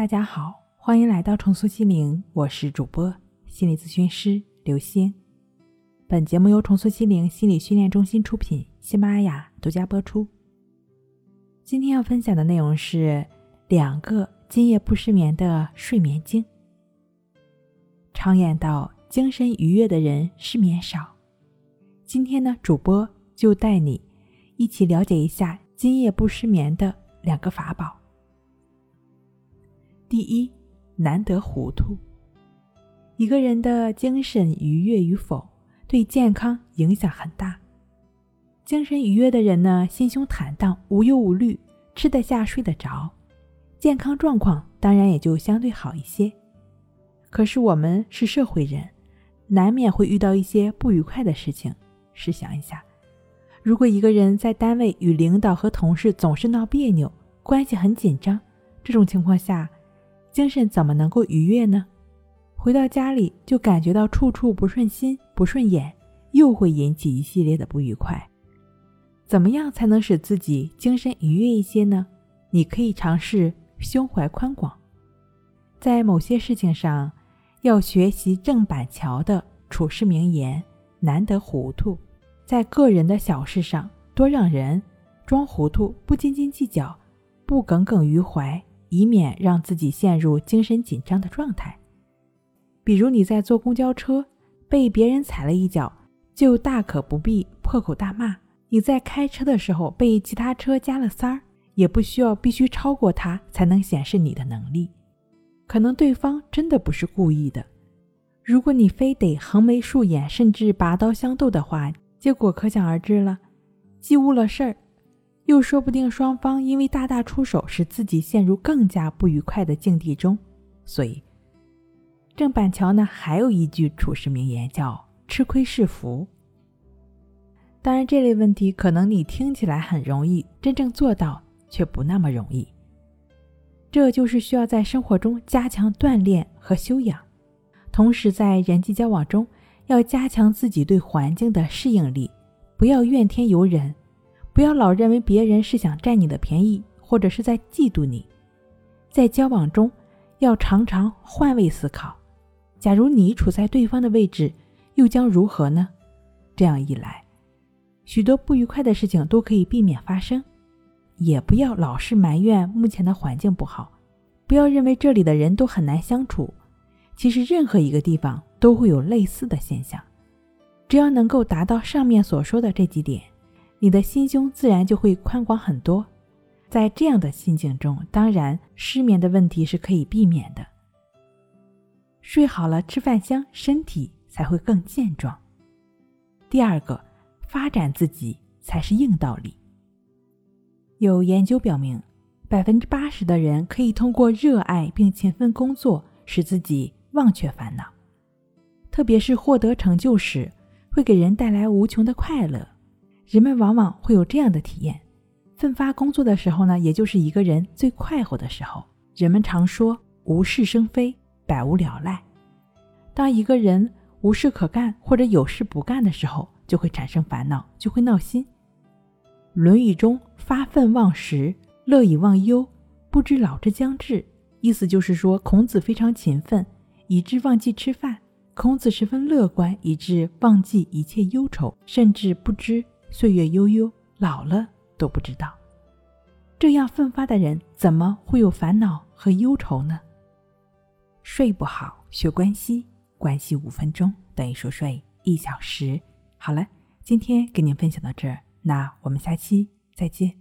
大家好，欢迎来到重塑心灵，我是主播心理咨询师刘星。本节目由重塑心灵心理训练中心出品，喜马拉雅独家播出。今天要分享的内容是两个今夜不失眠的睡眠经。常言道，精神愉悦的人失眠少。今天呢，主播就带你一起了解一下今夜不失眠的两个法宝。第一，难得糊涂。一个人的精神愉悦与否，对健康影响很大。精神愉悦的人呢，心胸坦荡，无忧无虑，吃得下，睡得着，健康状况当然也就相对好一些。可是我们是社会人，难免会遇到一些不愉快的事情。试想一下，如果一个人在单位与领导和同事总是闹别扭，关系很紧张，这种情况下。精神怎么能够愉悦呢？回到家里就感觉到处处不顺心、不顺眼，又会引起一系列的不愉快。怎么样才能使自己精神愉悦一些呢？你可以尝试胸怀宽广，在某些事情上要学习郑板桥的处世名言：“难得糊涂。”在个人的小事上多让人装糊涂，不斤斤计较，不耿耿于怀。以免让自己陷入精神紧张的状态。比如你在坐公交车被别人踩了一脚，就大可不必破口大骂；你在开车的时候被其他车加了塞儿，也不需要必须超过他才能显示你的能力。可能对方真的不是故意的。如果你非得横眉竖眼，甚至拔刀相斗的话，结果可想而知了，既误了事儿。又说不定双方因为大打出手，使自己陷入更加不愉快的境地中。所以，郑板桥呢还有一句处世名言，叫“吃亏是福”。当然，这类问题可能你听起来很容易，真正做到却不那么容易。这就是需要在生活中加强锻炼和修养，同时在人际交往中要加强自己对环境的适应力，不要怨天尤人。不要老认为别人是想占你的便宜，或者是在嫉妒你。在交往中，要常常换位思考。假如你处在对方的位置，又将如何呢？这样一来，许多不愉快的事情都可以避免发生。也不要老是埋怨目前的环境不好，不要认为这里的人都很难相处。其实，任何一个地方都会有类似的现象。只要能够达到上面所说的这几点。你的心胸自然就会宽广很多，在这样的心境中，当然失眠的问题是可以避免的。睡好了，吃饭香，身体才会更健壮。第二个，发展自己才是硬道理。有研究表明，百分之八十的人可以通过热爱并勤奋工作，使自己忘却烦恼，特别是获得成就时，会给人带来无穷的快乐。人们往往会有这样的体验：奋发工作的时候呢，也就是一个人最快活的时候。人们常说“无事生非，百无聊赖”。当一个人无事可干或者有事不干的时候，就会产生烦恼，就会闹心。《论语》中“发愤忘食，乐以忘忧，不知老之将至”，意思就是说，孔子非常勤奋，以致忘记吃饭；孔子十分乐观，以致忘记一切忧愁，甚至不知。岁月悠悠，老了都不知道。这样奋发的人，怎么会有烦恼和忧愁呢？睡不好，学关系，关系五分钟等于熟睡一小时。好了，今天跟您分享到这儿，那我们下期再见。